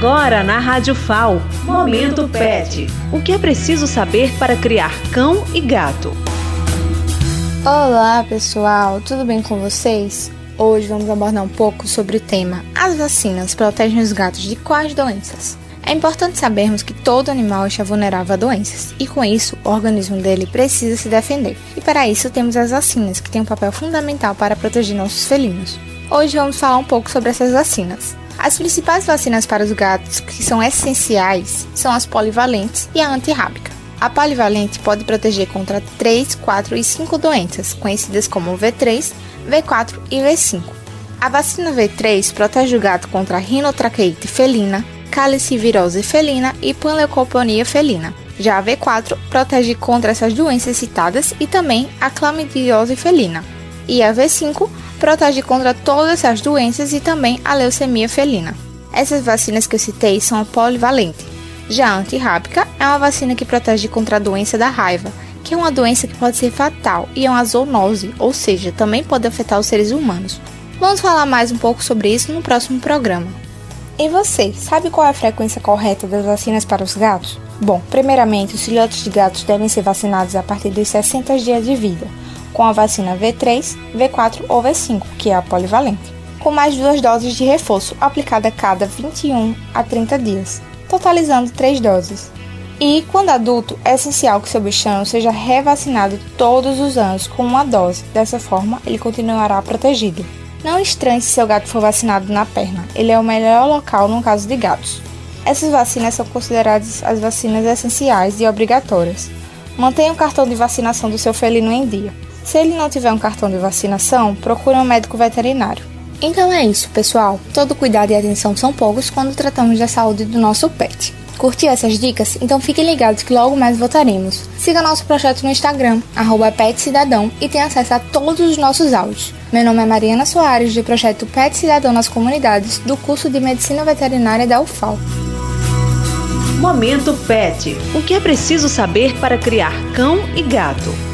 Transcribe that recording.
Agora na Rádio FAO, Momento Pet. O que é preciso saber para criar cão e gato? Olá pessoal, tudo bem com vocês? Hoje vamos abordar um pouco sobre o tema As vacinas protegem os gatos de quais doenças? É importante sabermos que todo animal está vulnerável a doenças e, com isso, o organismo dele precisa se defender. E para isso temos as vacinas, que têm um papel fundamental para proteger nossos felinos. Hoje vamos falar um pouco sobre essas vacinas. As principais vacinas para os gatos que são essenciais são as polivalentes e a antirrábica. A polivalente pode proteger contra 3, 4 e 5 doenças, conhecidas como V3, V4 e V5. A vacina V3 protege o gato contra rinotraqueite felina, calicivirose felina e panleucoponia felina. Já a V4 protege contra essas doenças citadas e também a clamidiose felina. E a V5 protege contra todas essas doenças e também a leucemia felina. Essas vacinas que eu citei são a polivalente. Já a antirrábica é uma vacina que protege contra a doença da raiva, que é uma doença que pode ser fatal e é uma zoonose, ou seja, também pode afetar os seres humanos. Vamos falar mais um pouco sobre isso no próximo programa. E você, sabe qual é a frequência correta das vacinas para os gatos? Bom, primeiramente, os filhotes de gatos devem ser vacinados a partir dos 60 dias de vida com a vacina V3, V4 ou V5, que é a polivalente, com mais duas doses de reforço aplicada a cada 21 a 30 dias, totalizando três doses. E, quando adulto, é essencial que seu bichano seja revacinado todos os anos com uma dose, dessa forma ele continuará protegido. Não estranhe se seu gato for vacinado na perna, ele é o melhor local no caso de gatos. Essas vacinas são consideradas as vacinas essenciais e obrigatórias. Mantenha o cartão de vacinação do seu felino em dia. Se ele não tiver um cartão de vacinação, procure um médico veterinário. Então é isso, pessoal. Todo cuidado e atenção são poucos quando tratamos da saúde do nosso pet. Curtiu essas dicas? Então fiquem ligados que logo mais voltaremos. Siga nosso projeto no Instagram, PetCidadão, e tenha acesso a todos os nossos áudios. Meu nome é Mariana Soares, do projeto Pet Cidadão nas Comunidades, do curso de Medicina Veterinária da UFAL. Momento Pet. O que é preciso saber para criar cão e gato?